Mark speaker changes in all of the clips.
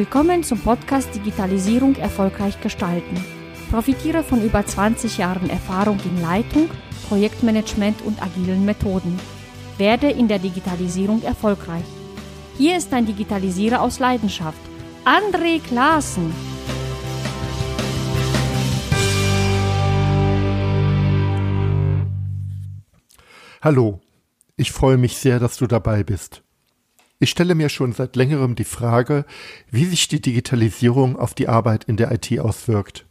Speaker 1: Willkommen zum Podcast Digitalisierung erfolgreich gestalten. Profitiere von über 20 Jahren Erfahrung in Leitung, Projektmanagement und agilen Methoden. Werde in der Digitalisierung erfolgreich. Hier ist ein Digitalisierer aus Leidenschaft, André Klaassen.
Speaker 2: Hallo, ich freue mich sehr, dass du dabei bist. Ich stelle mir schon seit längerem die Frage, wie sich die Digitalisierung auf die Arbeit in der IT auswirkt.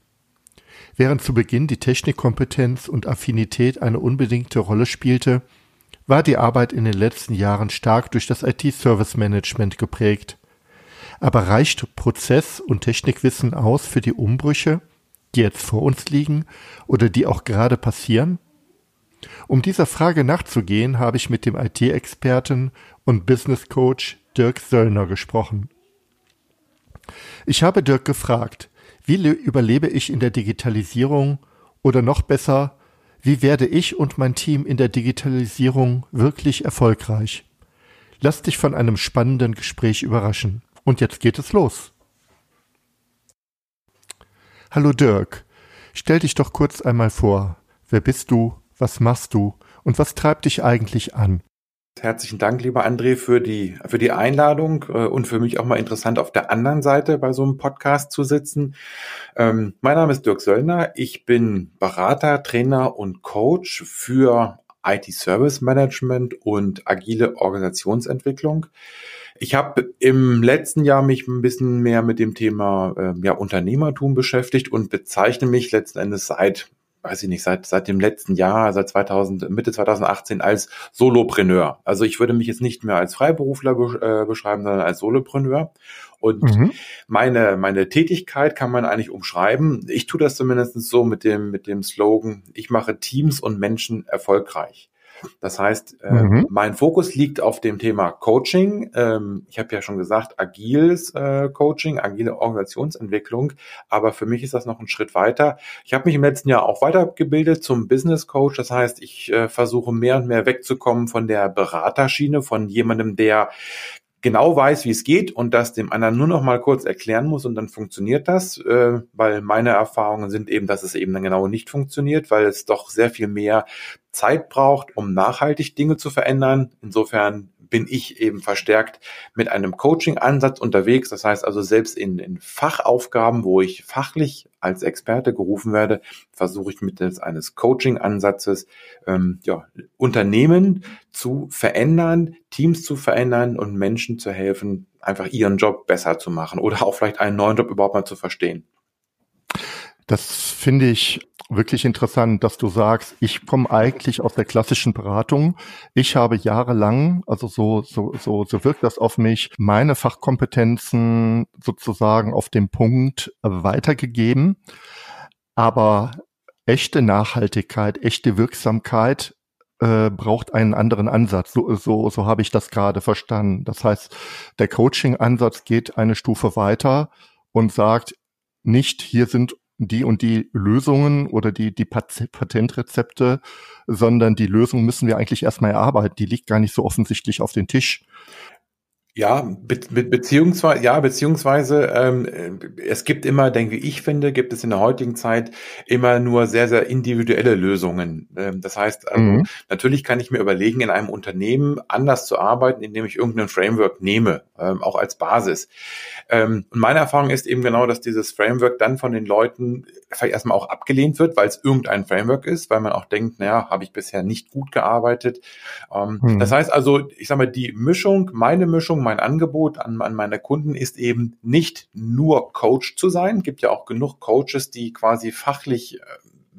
Speaker 2: Während zu Beginn die Technikkompetenz und Affinität eine unbedingte Rolle spielte, war die Arbeit in den letzten Jahren stark durch das IT-Service-Management geprägt. Aber reicht Prozess- und Technikwissen aus für die Umbrüche, die jetzt vor uns liegen oder die auch gerade passieren? Um dieser Frage nachzugehen, habe ich mit dem IT-Experten und Business Coach Dirk Söllner gesprochen. Ich habe Dirk gefragt, wie überlebe ich in der Digitalisierung oder noch besser, wie werde ich und mein Team in der Digitalisierung wirklich erfolgreich? Lass dich von einem spannenden Gespräch überraschen. Und jetzt geht es los. Hallo Dirk, stell dich doch kurz einmal vor. Wer bist du? Was machst du? Und was treibt dich eigentlich an?
Speaker 3: Herzlichen Dank, lieber André, für die, für die Einladung äh, und für mich auch mal interessant, auf der anderen Seite bei so einem Podcast zu sitzen. Ähm, mein Name ist Dirk Söllner. Ich bin Berater, Trainer und Coach für IT-Service Management und agile Organisationsentwicklung. Ich habe im letzten Jahr mich ein bisschen mehr mit dem Thema äh, ja, Unternehmertum beschäftigt und bezeichne mich letzten Endes seit weiß ich nicht, seit, seit dem letzten Jahr, seit 2000, Mitte 2018 als Solopreneur. Also ich würde mich jetzt nicht mehr als Freiberufler be äh, beschreiben, sondern als Solopreneur. Und mhm. meine, meine Tätigkeit kann man eigentlich umschreiben. Ich tue das zumindest so mit dem, mit dem Slogan, ich mache Teams und Menschen erfolgreich. Das heißt, äh, mhm. mein Fokus liegt auf dem Thema Coaching. Ähm, ich habe ja schon gesagt, agiles äh, Coaching, agile Organisationsentwicklung. Aber für mich ist das noch ein Schritt weiter. Ich habe mich im letzten Jahr auch weitergebildet zum Business Coach. Das heißt, ich äh, versuche mehr und mehr wegzukommen von der Beraterschiene, von jemandem, der genau weiß, wie es geht und das dem anderen nur noch mal kurz erklären muss und dann funktioniert das, äh, weil meine Erfahrungen sind eben, dass es eben dann genau nicht funktioniert, weil es doch sehr viel mehr Zeit braucht, um nachhaltig Dinge zu verändern. Insofern bin ich eben verstärkt mit einem Coaching-Ansatz unterwegs. Das heißt also selbst in, in Fachaufgaben, wo ich fachlich als Experte gerufen werde, versuche ich mittels eines Coaching-Ansatzes ähm, ja, Unternehmen zu verändern, Teams zu verändern und Menschen zu helfen, einfach ihren Job besser zu machen oder auch vielleicht einen neuen Job überhaupt mal zu verstehen.
Speaker 2: Das finde ich wirklich interessant, dass du sagst, ich komme eigentlich aus der klassischen Beratung. Ich habe jahrelang, also so, so, so, so wirkt das auf mich, meine Fachkompetenzen sozusagen auf dem Punkt weitergegeben. Aber echte Nachhaltigkeit, echte Wirksamkeit äh, braucht einen anderen Ansatz. So, so, so habe ich das gerade verstanden. Das heißt, der Coaching-Ansatz geht eine Stufe weiter und sagt, nicht, hier sind die und die Lösungen oder die, die Patentrezepte, sondern die Lösung müssen wir eigentlich erstmal erarbeiten. Die liegt gar nicht so offensichtlich auf den Tisch.
Speaker 3: Ja, be be beziehungsweise, ja, beziehungsweise ähm, es gibt immer, denke ich finde, gibt es in der heutigen Zeit immer nur sehr, sehr individuelle Lösungen. Ähm, das heißt, also, mhm. natürlich kann ich mir überlegen, in einem Unternehmen anders zu arbeiten, indem ich irgendein Framework nehme, ähm, auch als Basis. Ähm, und meine Erfahrung ist eben genau, dass dieses Framework dann von den Leuten vielleicht erstmal auch abgelehnt wird, weil es irgendein Framework ist, weil man auch denkt, naja, habe ich bisher nicht gut gearbeitet. Ähm, mhm. Das heißt also, ich sage mal, die Mischung, meine Mischung, mein Angebot an, an meine Kunden ist eben nicht nur Coach zu sein. Gibt ja auch genug Coaches, die quasi fachlich äh,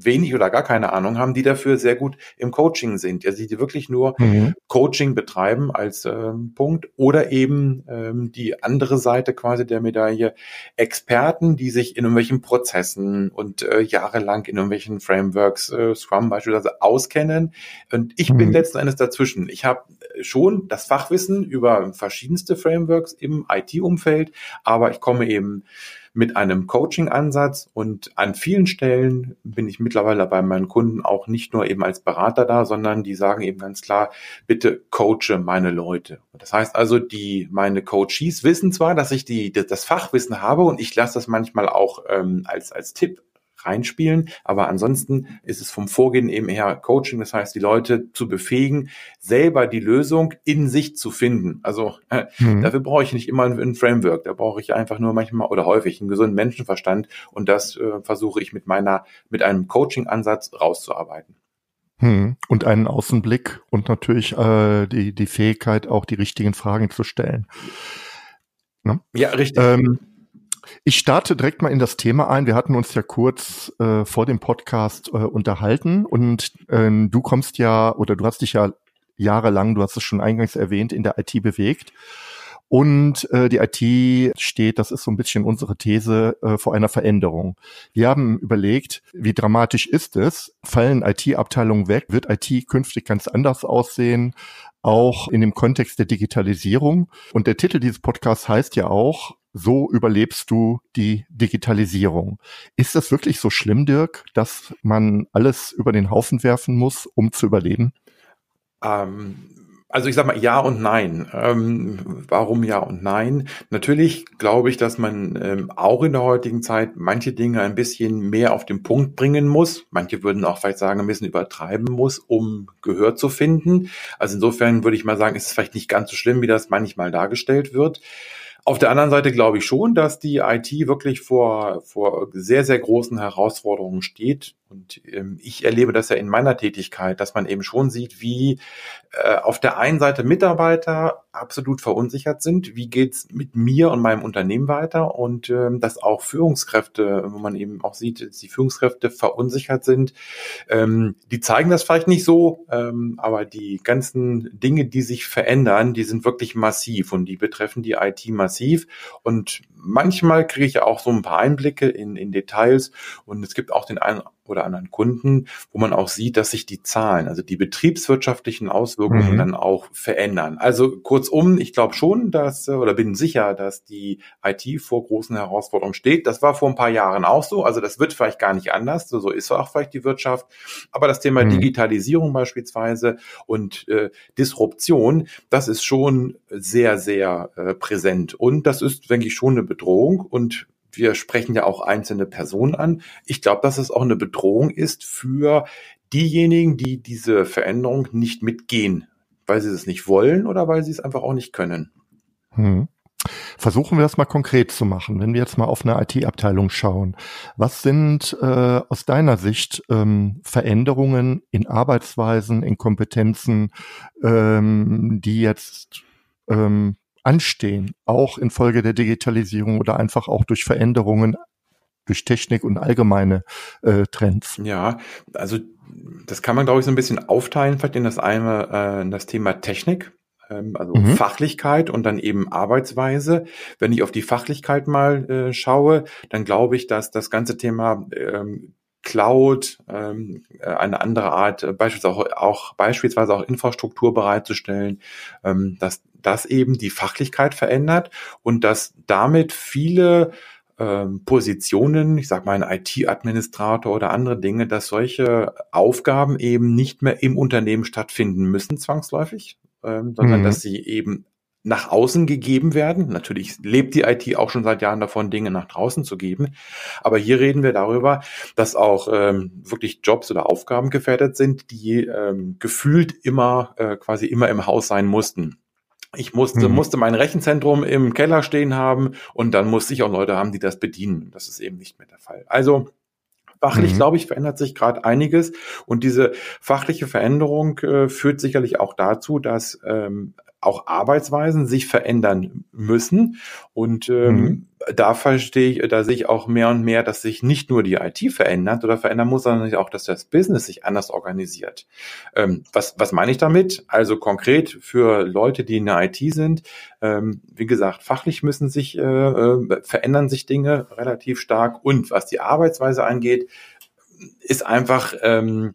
Speaker 3: wenig oder gar keine Ahnung haben, die dafür sehr gut im Coaching sind, also die wirklich nur mhm. Coaching betreiben als ähm, Punkt oder eben ähm, die andere Seite quasi der Medaille, Experten, die sich in irgendwelchen Prozessen und äh, jahrelang in irgendwelchen Frameworks, äh, Scrum beispielsweise auskennen und ich mhm. bin letzten Endes dazwischen. Ich habe schon das Fachwissen über verschiedenste Frameworks im IT-Umfeld, aber ich komme eben mit einem Coaching-Ansatz und an vielen Stellen bin ich mittlerweile bei meinen Kunden auch nicht nur eben als Berater da, sondern die sagen eben ganz klar, bitte coache meine Leute. Das heißt also, die meine Coaches wissen zwar, dass ich die das Fachwissen habe und ich lasse das manchmal auch ähm, als als Tipp reinspielen. Aber ansonsten ist es vom Vorgehen eben eher Coaching, das heißt, die Leute zu befähigen, selber die Lösung in sich zu finden. Also äh, mhm. dafür brauche ich nicht immer ein, ein, Framework, da brauche ich einfach nur manchmal oder häufig einen gesunden Menschenverstand und das äh, versuche ich mit meiner, mit einem Coaching-Ansatz rauszuarbeiten.
Speaker 2: Hm. Und einen Außenblick und natürlich äh, die, die Fähigkeit, auch die richtigen Fragen zu stellen.
Speaker 3: Ne? Ja, richtig. Ähm,
Speaker 2: ich starte direkt mal in das Thema ein. Wir hatten uns ja kurz äh, vor dem Podcast äh, unterhalten und äh, du kommst ja oder du hast dich ja jahrelang, du hast es schon eingangs erwähnt, in der IT bewegt. Und äh, die IT steht, das ist so ein bisschen unsere These, äh, vor einer Veränderung. Wir haben überlegt, wie dramatisch ist es? Fallen IT-Abteilungen weg? Wird IT künftig ganz anders aussehen? Auch in dem Kontext der Digitalisierung. Und der Titel dieses Podcasts heißt ja auch, so überlebst du die Digitalisierung. Ist das wirklich so schlimm, Dirk, dass man alles über den Haufen werfen muss, um zu überleben?
Speaker 3: Ähm, also ich sage mal ja und nein. Ähm, warum ja und nein? Natürlich glaube ich, dass man ähm, auch in der heutigen Zeit manche Dinge ein bisschen mehr auf den Punkt bringen muss. Manche würden auch vielleicht sagen, ein bisschen übertreiben muss, um Gehör zu finden. Also insofern würde ich mal sagen, ist es vielleicht nicht ganz so schlimm, wie das manchmal dargestellt wird. Auf der anderen Seite glaube ich schon, dass die IT wirklich vor, vor sehr, sehr großen Herausforderungen steht. Und ähm, ich erlebe das ja in meiner Tätigkeit, dass man eben schon sieht, wie äh, auf der einen Seite Mitarbeiter absolut verunsichert sind. Wie geht's mit mir und meinem Unternehmen weiter? Und ähm, dass auch Führungskräfte, wo man eben auch sieht, dass die Führungskräfte verunsichert sind. Ähm, die zeigen das vielleicht nicht so, ähm, aber die ganzen Dinge, die sich verändern, die sind wirklich massiv und die betreffen die IT massiv. Und manchmal kriege ich auch so ein paar Einblicke in, in Details und es gibt auch den einen oder anderen Kunden, wo man auch sieht, dass sich die Zahlen, also die betriebswirtschaftlichen Auswirkungen mhm. dann auch verändern. Also kurzum, ich glaube schon, dass oder bin sicher, dass die IT vor großen Herausforderungen steht. Das war vor ein paar Jahren auch so. Also das wird vielleicht gar nicht anders. So ist auch vielleicht die Wirtschaft. Aber das Thema mhm. Digitalisierung beispielsweise und äh, Disruption, das ist schon sehr, sehr äh, präsent. Und das ist, denke ich, schon eine Bedrohung. Und wir sprechen ja auch einzelne Personen an. Ich glaube, dass es auch eine Bedrohung ist für diejenigen, die diese Veränderung nicht mitgehen, weil sie es nicht wollen oder weil sie es einfach auch nicht können.
Speaker 2: Hm. Versuchen wir das mal konkret zu machen, wenn wir jetzt mal auf eine IT-Abteilung schauen. Was sind äh, aus deiner Sicht ähm, Veränderungen in Arbeitsweisen, in Kompetenzen, ähm, die jetzt ähm, anstehen, auch infolge der Digitalisierung oder einfach auch durch Veränderungen durch Technik und allgemeine äh, Trends.
Speaker 3: Ja, also das kann man, glaube ich, so ein bisschen aufteilen, vielleicht in das eine, äh, in das Thema Technik, ähm, also mhm. Fachlichkeit und dann eben Arbeitsweise. Wenn ich auf die Fachlichkeit mal äh, schaue, dann glaube ich, dass das ganze Thema ähm, Cloud, ähm, äh, eine andere Art, äh, beispielsweise auch, auch, beispielsweise auch Infrastruktur bereitzustellen, ähm, dass das eben die Fachlichkeit verändert und dass damit viele ähm, Positionen, ich sage mal ein IT-Administrator oder andere Dinge, dass solche Aufgaben eben nicht mehr im Unternehmen stattfinden müssen zwangsläufig, ähm, sondern mhm. dass sie eben nach außen gegeben werden. Natürlich lebt die IT auch schon seit Jahren davon, Dinge nach draußen zu geben. Aber hier reden wir darüber, dass auch ähm, wirklich Jobs oder Aufgaben gefährdet sind, die ähm, gefühlt immer äh, quasi immer im Haus sein mussten. Ich musste, mhm. musste mein Rechenzentrum im Keller stehen haben und dann musste ich auch Leute haben, die das bedienen. Das ist eben nicht mehr der Fall. Also Fachlich, mhm. glaube ich, verändert sich gerade einiges und diese fachliche Veränderung äh, führt sicherlich auch dazu, dass ähm, auch Arbeitsweisen sich verändern müssen. Und ähm, mhm. da verstehe ich, da sehe ich auch mehr und mehr, dass sich nicht nur die IT verändert oder verändern muss, sondern auch, dass das Business sich anders organisiert. Ähm, was, was meine ich damit? Also konkret für Leute, die in der IT sind, ähm, wie gesagt, fachlich müssen sich, äh, äh, verändern sich Dinge relativ stark. Und was die Arbeitsweise angeht, ist einfach, ähm,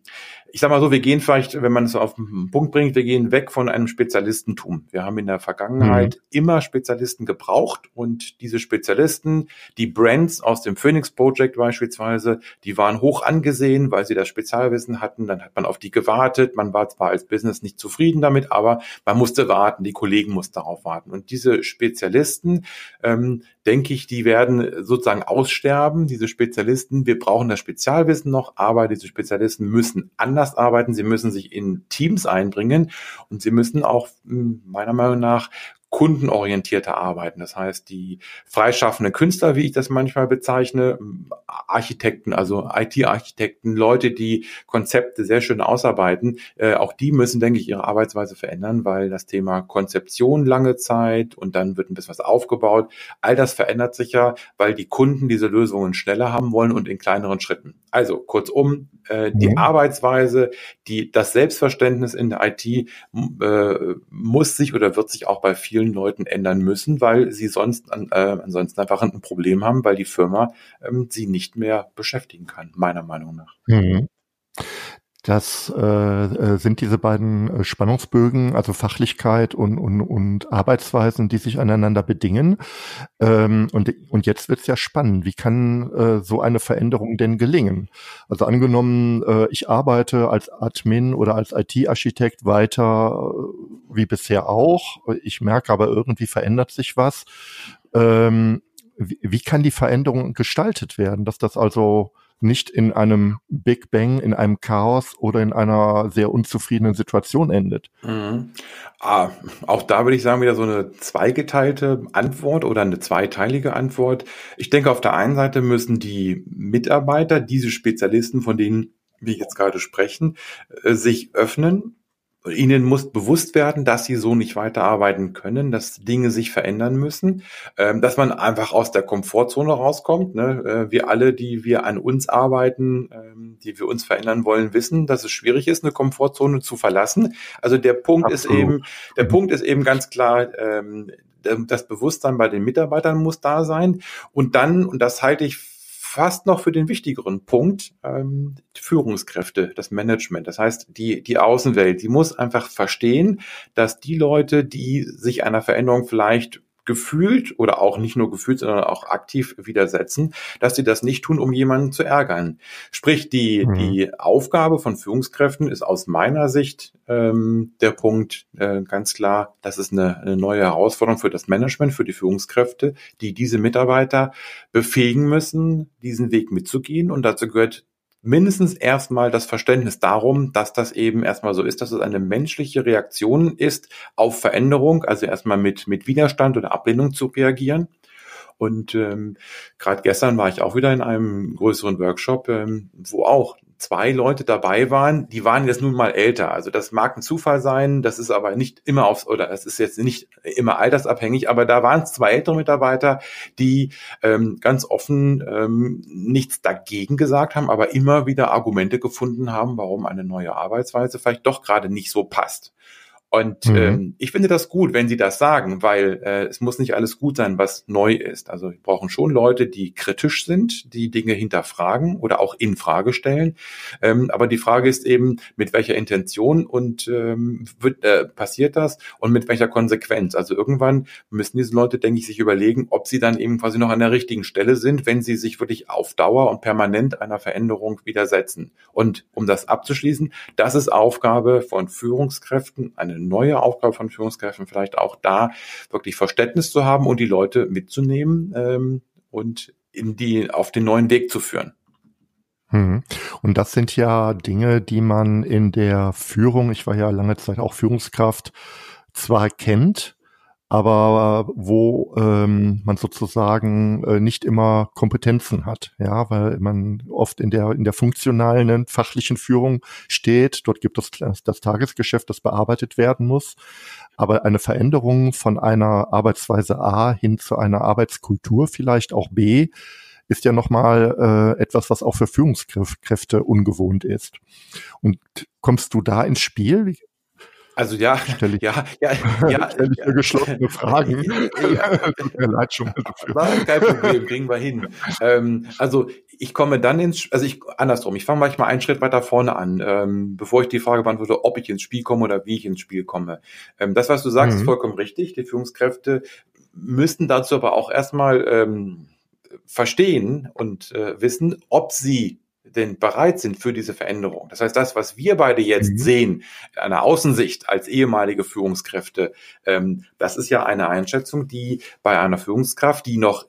Speaker 3: ich sag mal so, wir gehen vielleicht, wenn man es auf den Punkt bringt, wir gehen weg von einem Spezialistentum. Wir haben in der Vergangenheit mhm. immer Spezialisten gebraucht und diese Spezialisten, die Brands aus dem Phoenix Project beispielsweise, die waren hoch angesehen, weil sie das Spezialwissen hatten. Dann hat man auf die gewartet. Man war zwar als Business nicht zufrieden damit, aber man musste warten. Die Kollegen mussten darauf warten. Und diese Spezialisten, ähm, denke ich, die werden sozusagen aussterben, diese Spezialisten. Wir brauchen das Spezialwissen noch, aber diese Spezialisten müssen anders arbeiten, sie müssen sich in Teams einbringen und sie müssen auch hm, meiner Meinung nach kundenorientierter arbeiten. Das heißt, die freischaffenden Künstler, wie ich das manchmal bezeichne, Architekten, also IT-Architekten, Leute, die Konzepte sehr schön ausarbeiten, äh, auch die müssen, denke ich, ihre Arbeitsweise verändern, weil das Thema Konzeption lange Zeit und dann wird ein bisschen was aufgebaut. All das verändert sich ja, weil die Kunden diese Lösungen schneller haben wollen und in kleineren Schritten. Also kurzum, äh, die mhm. Arbeitsweise, die, das Selbstverständnis in der IT äh, muss sich oder wird sich auch bei vielen Leuten ändern müssen, weil sie sonst an, äh, ansonsten einfach ein Problem haben, weil die Firma ähm, sie nicht mehr beschäftigen kann, meiner Meinung nach. Mhm.
Speaker 2: Das äh, äh, sind diese beiden äh, Spannungsbögen, also Fachlichkeit und, und, und Arbeitsweisen, die sich aneinander bedingen. Ähm, und, und jetzt wird es ja spannend. Wie kann äh, so eine Veränderung denn gelingen? Also angenommen, äh, ich arbeite als Admin oder als IT-Architekt weiter äh, wie bisher auch. Ich merke aber irgendwie verändert sich was. Ähm, wie, wie kann die Veränderung gestaltet werden, dass das also nicht in einem Big Bang, in einem Chaos oder in einer sehr unzufriedenen Situation endet.
Speaker 3: Mhm. Ah, auch da würde ich sagen, wieder so eine zweigeteilte Antwort oder eine zweiteilige Antwort. Ich denke, auf der einen Seite müssen die Mitarbeiter, diese Spezialisten, von denen wir jetzt gerade sprechen, äh, sich öffnen Ihnen muss bewusst werden, dass Sie so nicht weiterarbeiten können, dass Dinge sich verändern müssen, ähm, dass man einfach aus der Komfortzone rauskommt. Ne? Äh, wir alle, die wir an uns arbeiten, ähm, die wir uns verändern wollen, wissen, dass es schwierig ist, eine Komfortzone zu verlassen. Also der Punkt Absolut. ist eben, der Punkt ist eben ganz klar, ähm, das Bewusstsein bei den Mitarbeitern muss da sein. Und dann, und das halte ich fast noch für den wichtigeren Punkt, ähm, Führungskräfte, das Management. Das heißt, die, die Außenwelt, die muss einfach verstehen, dass die Leute, die sich einer Veränderung vielleicht gefühlt oder auch nicht nur gefühlt, sondern auch aktiv widersetzen, dass sie das nicht tun, um jemanden zu ärgern. Sprich, die, mhm. die Aufgabe von Führungskräften ist aus meiner Sicht ähm, der Punkt äh, ganz klar, das ist eine, eine neue Herausforderung für das Management, für die Führungskräfte, die diese Mitarbeiter befähigen müssen, diesen Weg mitzugehen. Und dazu gehört mindestens erstmal das Verständnis darum, dass das eben erstmal so ist, dass es eine menschliche Reaktion ist auf Veränderung, also erstmal mit, mit Widerstand oder Ablehnung zu reagieren. Und ähm, gerade gestern war ich auch wieder in einem größeren Workshop, ähm, wo auch zwei Leute dabei waren, die waren jetzt nun mal älter. Also das mag ein Zufall sein, das ist aber nicht immer aufs, oder das ist jetzt nicht immer altersabhängig, aber da waren es zwei ältere Mitarbeiter, die ähm, ganz offen ähm, nichts dagegen gesagt haben, aber immer wieder Argumente gefunden haben, warum eine neue Arbeitsweise vielleicht doch gerade nicht so passt. Und mhm. ähm, ich finde das gut, wenn sie das sagen, weil äh, es muss nicht alles gut sein, was neu ist. Also wir brauchen schon Leute, die kritisch sind, die Dinge hinterfragen oder auch in Frage stellen. Ähm, aber die Frage ist eben, mit welcher Intention und ähm, wird, äh, passiert das und mit welcher Konsequenz. Also irgendwann müssen diese Leute, denke ich, sich überlegen, ob sie dann eben quasi noch an der richtigen Stelle sind, wenn sie sich wirklich auf Dauer und permanent einer Veränderung widersetzen. Und um das abzuschließen, das ist Aufgabe von Führungskräften, eine neue Aufgabe von Führungskräften, vielleicht auch da wirklich Verständnis zu haben und die Leute mitzunehmen ähm, und in die, auf den neuen Weg zu führen.
Speaker 2: Mhm. Und das sind ja Dinge, die man in der Führung, ich war ja lange Zeit auch Führungskraft, zwar kennt, aber wo ähm, man sozusagen äh, nicht immer Kompetenzen hat, ja, weil man oft in der in der funktionalen fachlichen Führung steht. Dort gibt es das, das Tagesgeschäft, das bearbeitet werden muss. Aber eine Veränderung von einer Arbeitsweise A hin zu einer Arbeitskultur, vielleicht auch B, ist ja nochmal äh, etwas, was auch für Führungskräfte ungewohnt ist. Und kommst du da ins Spiel?
Speaker 3: Also ja,
Speaker 2: stelle ich,
Speaker 3: ja, ja, ja,
Speaker 2: stelle ich ja, geschlossene Fragen.
Speaker 3: Ja, Tut mir leid schon mal dafür. Kein Problem, kriegen wir hin. Ähm, also ich komme dann ins, also ich andersrum, ich fange manchmal einen Schritt weiter vorne an, ähm, bevor ich die Frage beantworte, ob ich ins Spiel komme oder wie ich ins Spiel komme. Ähm, das, was du sagst, mhm. ist vollkommen richtig. Die Führungskräfte müssten dazu aber auch erstmal ähm, verstehen und äh, wissen, ob sie denn bereit sind für diese Veränderung. Das heißt, das, was wir beide jetzt mhm. sehen, einer Außensicht als ehemalige Führungskräfte, ähm, das ist ja eine Einschätzung, die bei einer Führungskraft, die noch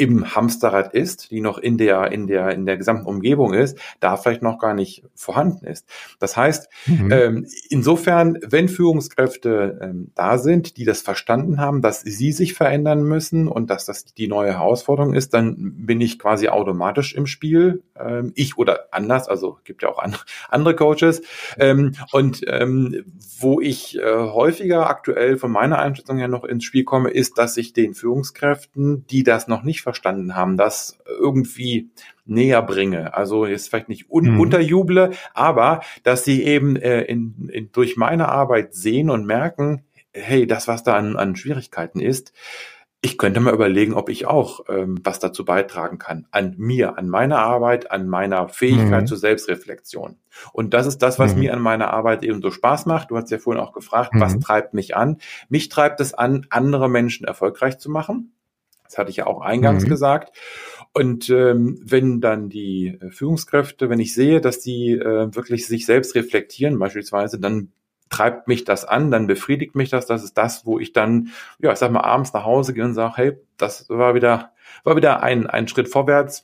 Speaker 3: im Hamsterrad ist, die noch in der, in der, in der gesamten Umgebung ist, da vielleicht noch gar nicht vorhanden ist. Das heißt, mhm. ähm, insofern, wenn Führungskräfte ähm, da sind, die das verstanden haben, dass sie sich verändern müssen und dass das die neue Herausforderung ist, dann bin ich quasi automatisch im Spiel. Ähm, ich oder anders, also gibt ja auch andere, andere Coaches. Ähm, und ähm, wo ich äh, häufiger aktuell von meiner Einschätzung her noch ins Spiel komme, ist, dass ich den Führungskräften, die das noch nicht verstanden haben, das irgendwie näher bringe. Also jetzt vielleicht nicht un mhm. unterjuble, aber dass sie eben äh, in, in, durch meine Arbeit sehen und merken, hey, das, was da an, an Schwierigkeiten ist, ich könnte mal überlegen, ob ich auch ähm, was dazu beitragen kann. An mir, an meiner Arbeit, an meiner Fähigkeit mhm. zur Selbstreflexion. Und das ist das, was mhm. mir an meiner Arbeit eben so Spaß macht. Du hast ja vorhin auch gefragt, mhm. was treibt mich an? Mich treibt es an, andere Menschen erfolgreich zu machen. Das hatte ich ja auch eingangs mhm. gesagt. Und ähm, wenn dann die äh, Führungskräfte, wenn ich sehe, dass die äh, wirklich sich selbst reflektieren beispielsweise, dann treibt mich das an, dann befriedigt mich das. Das ist das, wo ich dann, ja, ich sag mal, abends nach Hause gehe und sage, hey, das war wieder, war wieder ein, ein Schritt vorwärts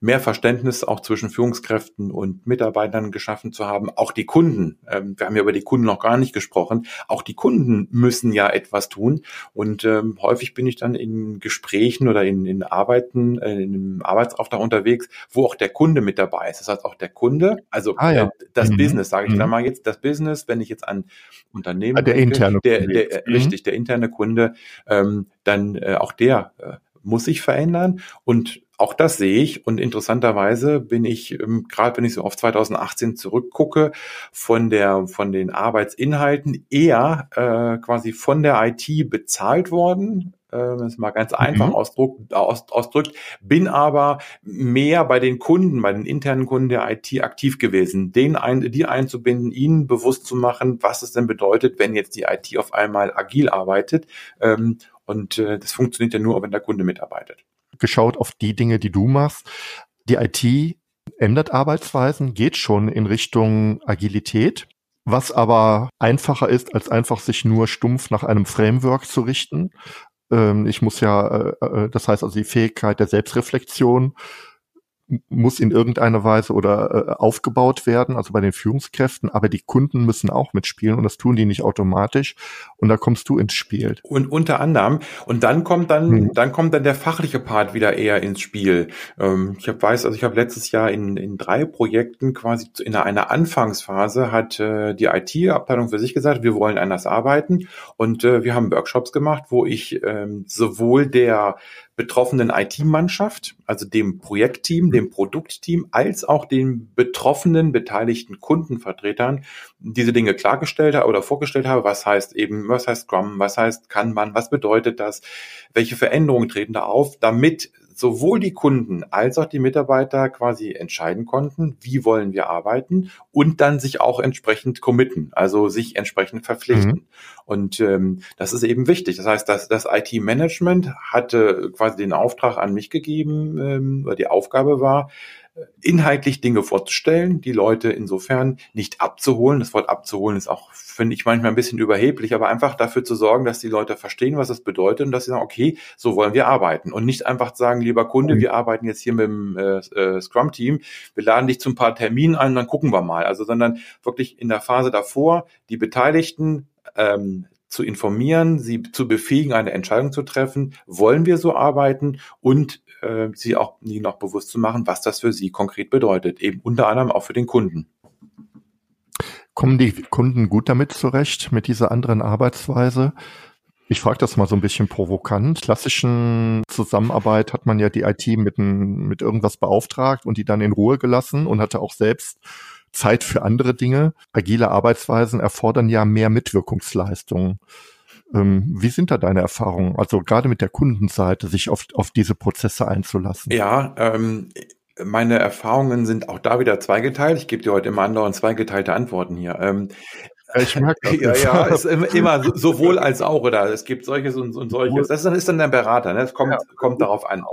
Speaker 3: mehr Verständnis auch zwischen Führungskräften und Mitarbeitern geschaffen zu haben. Auch die Kunden, ähm, wir haben ja über die Kunden noch gar nicht gesprochen, auch die Kunden müssen ja etwas tun. Und ähm, häufig bin ich dann in Gesprächen oder in, in Arbeiten, äh, in einem Arbeitsauftrag unterwegs, wo auch der Kunde mit dabei ist. Das heißt auch der Kunde, also ah, ja. äh, das mhm. Business, sage ich mhm. dann mal jetzt, das Business, wenn ich jetzt an Unternehmen ah,
Speaker 2: der denke, interne
Speaker 3: der, Kunde. Der, der, mhm. Richtig, der interne Kunde, ähm, dann äh, auch der äh, muss sich verändern und auch das sehe ich und interessanterweise bin ich, ähm, gerade wenn ich so auf 2018 zurückgucke, von der von den Arbeitsinhalten eher äh, quasi von der IT bezahlt worden, äh, das mal ganz einfach mhm. ausdruck, aus, ausdrückt, bin aber mehr bei den Kunden, bei den internen Kunden der IT aktiv gewesen, den ein, die einzubinden, ihnen bewusst zu machen, was es denn bedeutet, wenn jetzt die IT auf einmal agil arbeitet. Ähm, und äh, das funktioniert ja nur, wenn der Kunde mitarbeitet
Speaker 2: geschaut auf die Dinge, die du machst. Die IT ändert Arbeitsweisen, geht schon in Richtung Agilität, was aber einfacher ist, als einfach sich nur stumpf nach einem Framework zu richten. Ähm, ich muss ja, äh, äh, das heißt also die Fähigkeit der Selbstreflexion muss in irgendeiner Weise oder äh, aufgebaut werden, also bei den Führungskräften, aber die Kunden müssen auch mitspielen und das tun die nicht automatisch und da kommst du ins Spiel.
Speaker 3: Und unter anderem und dann kommt dann hm. dann kommt dann der fachliche Part wieder eher ins Spiel. Ähm, ich hab, weiß, also ich habe letztes Jahr in, in drei Projekten quasi in einer Anfangsphase hat äh, die IT-Abteilung für sich gesagt, wir wollen anders arbeiten und äh, wir haben Workshops gemacht, wo ich ähm, sowohl der betroffenen IT-Mannschaft, also dem Projektteam, dem Produktteam, als auch den betroffenen, beteiligten Kundenvertretern diese Dinge klargestellt habe oder vorgestellt habe. Was heißt eben, was heißt Scrum, was heißt Kanban, was bedeutet das, welche Veränderungen treten da auf, damit sowohl die Kunden als auch die Mitarbeiter quasi entscheiden konnten, wie wollen wir arbeiten und dann sich auch entsprechend committen, also sich entsprechend verpflichten. Mhm. Und ähm, das ist eben wichtig. Das heißt, dass das IT-Management hatte quasi den Auftrag an mich gegeben, ähm, oder die Aufgabe war, inhaltlich Dinge vorzustellen, die Leute insofern nicht abzuholen. Das Wort abzuholen ist auch, finde ich, manchmal ein bisschen überheblich, aber einfach dafür zu sorgen, dass die Leute verstehen, was das bedeutet und dass sie sagen, okay, so wollen wir arbeiten. Und nicht einfach sagen, lieber Kunde, wir arbeiten jetzt hier mit dem äh, äh, Scrum-Team, wir laden dich zu ein paar Terminen ein, dann gucken wir mal. Also, sondern wirklich in der Phase davor die Beteiligten ähm, zu informieren, sie zu befähigen, eine Entscheidung zu treffen, wollen wir so arbeiten und äh, sie auch nie noch bewusst zu machen, was das für sie konkret bedeutet, eben unter anderem auch für den Kunden.
Speaker 2: Kommen die Kunden gut damit zurecht, mit dieser anderen Arbeitsweise? Ich frage das mal so ein bisschen provokant. Klassischen Zusammenarbeit hat man ja die IT mit, ein, mit irgendwas beauftragt und die dann in Ruhe gelassen und hatte auch selbst Zeit für andere Dinge. Agile Arbeitsweisen erfordern ja mehr Mitwirkungsleistungen. Ähm, wie sind da deine Erfahrungen? Also gerade mit der Kundenseite, sich auf, auf diese Prozesse einzulassen.
Speaker 3: Ja, ähm, meine Erfahrungen sind auch da wieder zweigeteilt. Ich gebe dir heute immer andauernd zweigeteilte Antworten hier. Ähm,
Speaker 2: ich mag das.
Speaker 3: Ja, ja, ist immer, sowohl als auch, oder es gibt solches und, und solches. Das ist dann, ist dann der Berater, ne? Das kommt, ja. kommt darauf an.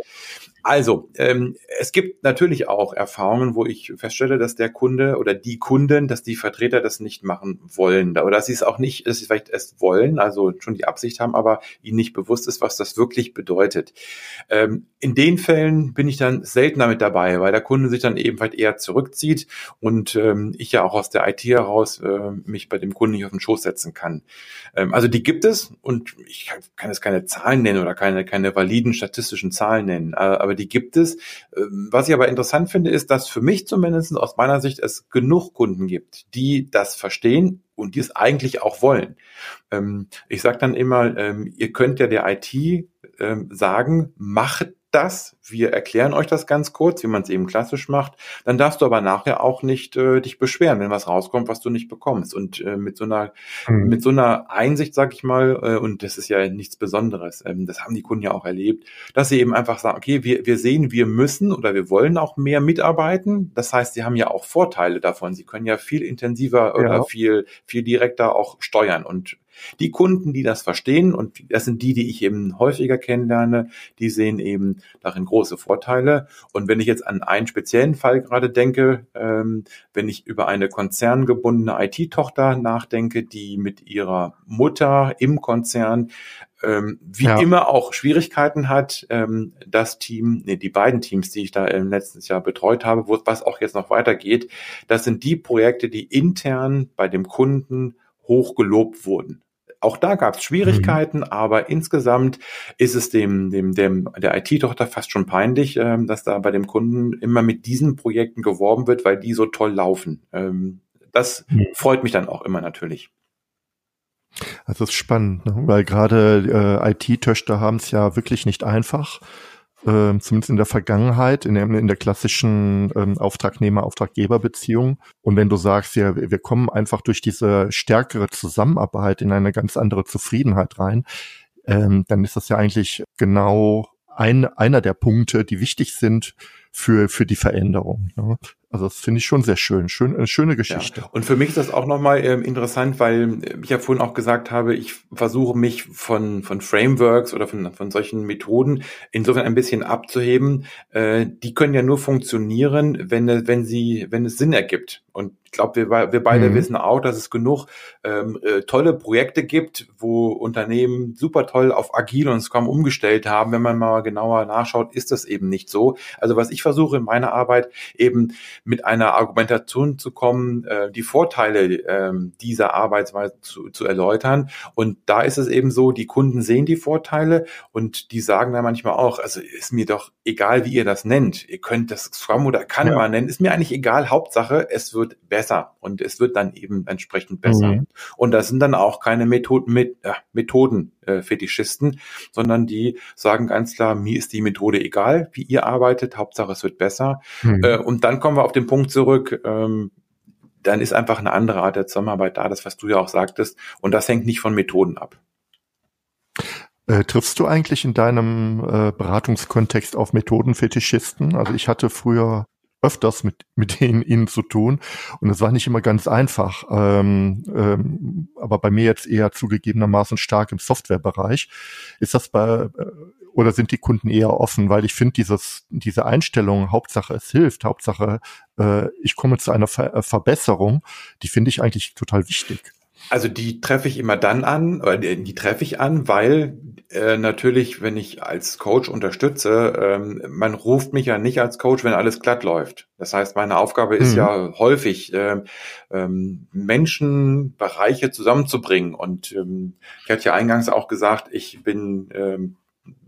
Speaker 3: Also, ähm, es gibt natürlich auch Erfahrungen, wo ich feststelle, dass der Kunde oder die Kunden, dass die Vertreter das nicht machen wollen oder dass sie es auch nicht, dass sie vielleicht erst wollen, also schon die Absicht haben, aber ihnen nicht bewusst ist, was das wirklich bedeutet. Ähm, in den Fällen bin ich dann seltener mit dabei, weil der Kunde sich dann ebenfalls eher zurückzieht und ähm, ich ja auch aus der IT heraus äh, mich bei dem Kunden nicht auf den Schoß setzen kann. Ähm, also die gibt es und ich kann jetzt keine Zahlen nennen oder keine, keine validen statistischen Zahlen nennen, aber aber die gibt es. Ähm, was ich aber interessant finde, ist, dass für mich zumindest aus meiner Sicht es genug Kunden gibt, die das verstehen und die es eigentlich auch wollen. Ähm, ich sage dann immer, ähm, ihr könnt ja der IT sagen, macht das, wir erklären euch das ganz kurz, wie man es eben klassisch macht, dann darfst du aber nachher auch nicht äh, dich beschweren, wenn was rauskommt, was du nicht bekommst. Und äh, mit so einer mhm. mit so einer Einsicht, sag ich mal, äh, und das ist ja nichts Besonderes, ähm, das haben die Kunden ja auch erlebt, dass sie eben einfach sagen, okay, wir, wir sehen, wir müssen oder wir wollen auch mehr mitarbeiten. Das heißt, sie haben ja auch Vorteile davon. Sie können ja viel intensiver oder ja. viel, viel direkter auch steuern. Und die Kunden, die das verstehen, und das sind die, die ich eben häufiger kennenlerne, die sehen eben darin große Vorteile. Und wenn ich jetzt an einen speziellen Fall gerade denke, ähm, wenn ich über eine konzerngebundene IT-Tochter nachdenke, die mit ihrer Mutter im Konzern ähm, wie ja. immer auch Schwierigkeiten hat, ähm, das Team, nee, die beiden Teams, die ich da im letzten Jahr betreut habe, wo was auch jetzt noch weitergeht, das sind die Projekte, die intern bei dem Kunden hoch gelobt wurden. Auch da gab es Schwierigkeiten, mhm. aber insgesamt ist es dem, dem, dem der IT-Tochter fast schon peinlich, ähm, dass da bei dem Kunden immer mit diesen Projekten geworben wird, weil die so toll laufen. Ähm, das mhm. freut mich dann auch immer natürlich.
Speaker 2: Also das ist spannend, ne? weil gerade äh, IT-Töchter haben es ja wirklich nicht einfach äh, zumindest in der Vergangenheit, in der, in der klassischen ähm, Auftragnehmer-Auftraggeber-Beziehung. Und wenn du sagst, ja, wir kommen einfach durch diese stärkere Zusammenarbeit in eine ganz andere Zufriedenheit rein, ähm, dann ist das ja eigentlich genau ein, einer der Punkte, die wichtig sind für, für die Veränderung. Ne? Also das finde ich schon sehr schön. schön eine schöne Geschichte.
Speaker 3: Ja. Und für mich ist das auch nochmal ähm, interessant, weil ich ja vorhin auch gesagt habe, ich versuche mich von, von Frameworks oder von, von solchen Methoden insofern ein bisschen abzuheben. Äh, die können ja nur funktionieren, wenn, wenn sie, wenn es Sinn ergibt. Und ich glaube, wir, wir beide mhm. wissen auch, dass es genug ähm, äh, tolle Projekte gibt, wo Unternehmen super toll auf Agil und Scrum umgestellt haben. Wenn man mal genauer nachschaut, ist das eben nicht so. Also was ich versuche in meiner Arbeit eben mit einer Argumentation zu kommen, äh, die Vorteile äh, dieser Arbeitsweise zu, zu erläutern. Und da ist es eben so, die Kunden sehen die Vorteile und die sagen dann manchmal auch, also ist mir doch egal, wie ihr das nennt. Ihr könnt das Scrum oder Kanban ja. nennen, ist mir eigentlich egal. Hauptsache, es wird besser und es wird dann eben entsprechend besser. Mhm. Und das sind dann auch keine Methoden, mit, äh, Methoden äh, Fetischisten, sondern die sagen ganz klar, mir ist die Methode egal, wie ihr arbeitet, Hauptsache es wird besser. Mhm. Äh, und dann kommen wir auf den Punkt zurück, ähm, dann ist einfach eine andere Art der Zusammenarbeit da, das was du ja auch sagtest, und das hängt nicht von Methoden ab.
Speaker 2: Äh, triffst du eigentlich in deinem äh, Beratungskontext auf Methodenfetischisten? Also ich hatte früher öfters mit, mit denen ihnen zu tun. Und es war nicht immer ganz einfach. Ähm, ähm, aber bei mir jetzt eher zugegebenermaßen stark im Softwarebereich. Ist das bei, äh, oder sind die Kunden eher offen? Weil ich finde dieses, diese Einstellung, Hauptsache es hilft, Hauptsache äh, ich komme zu einer Ver Verbesserung, die finde ich eigentlich total wichtig.
Speaker 3: Also die treffe ich immer dann an, oder die treffe ich an, weil äh, natürlich, wenn ich als Coach unterstütze, ähm, man ruft mich ja nicht als Coach, wenn alles glatt läuft. Das heißt, meine Aufgabe ist mhm. ja häufig, äh, ähm, Menschen, Bereiche zusammenzubringen. Und ähm, ich hatte ja eingangs auch gesagt, ich bin ähm,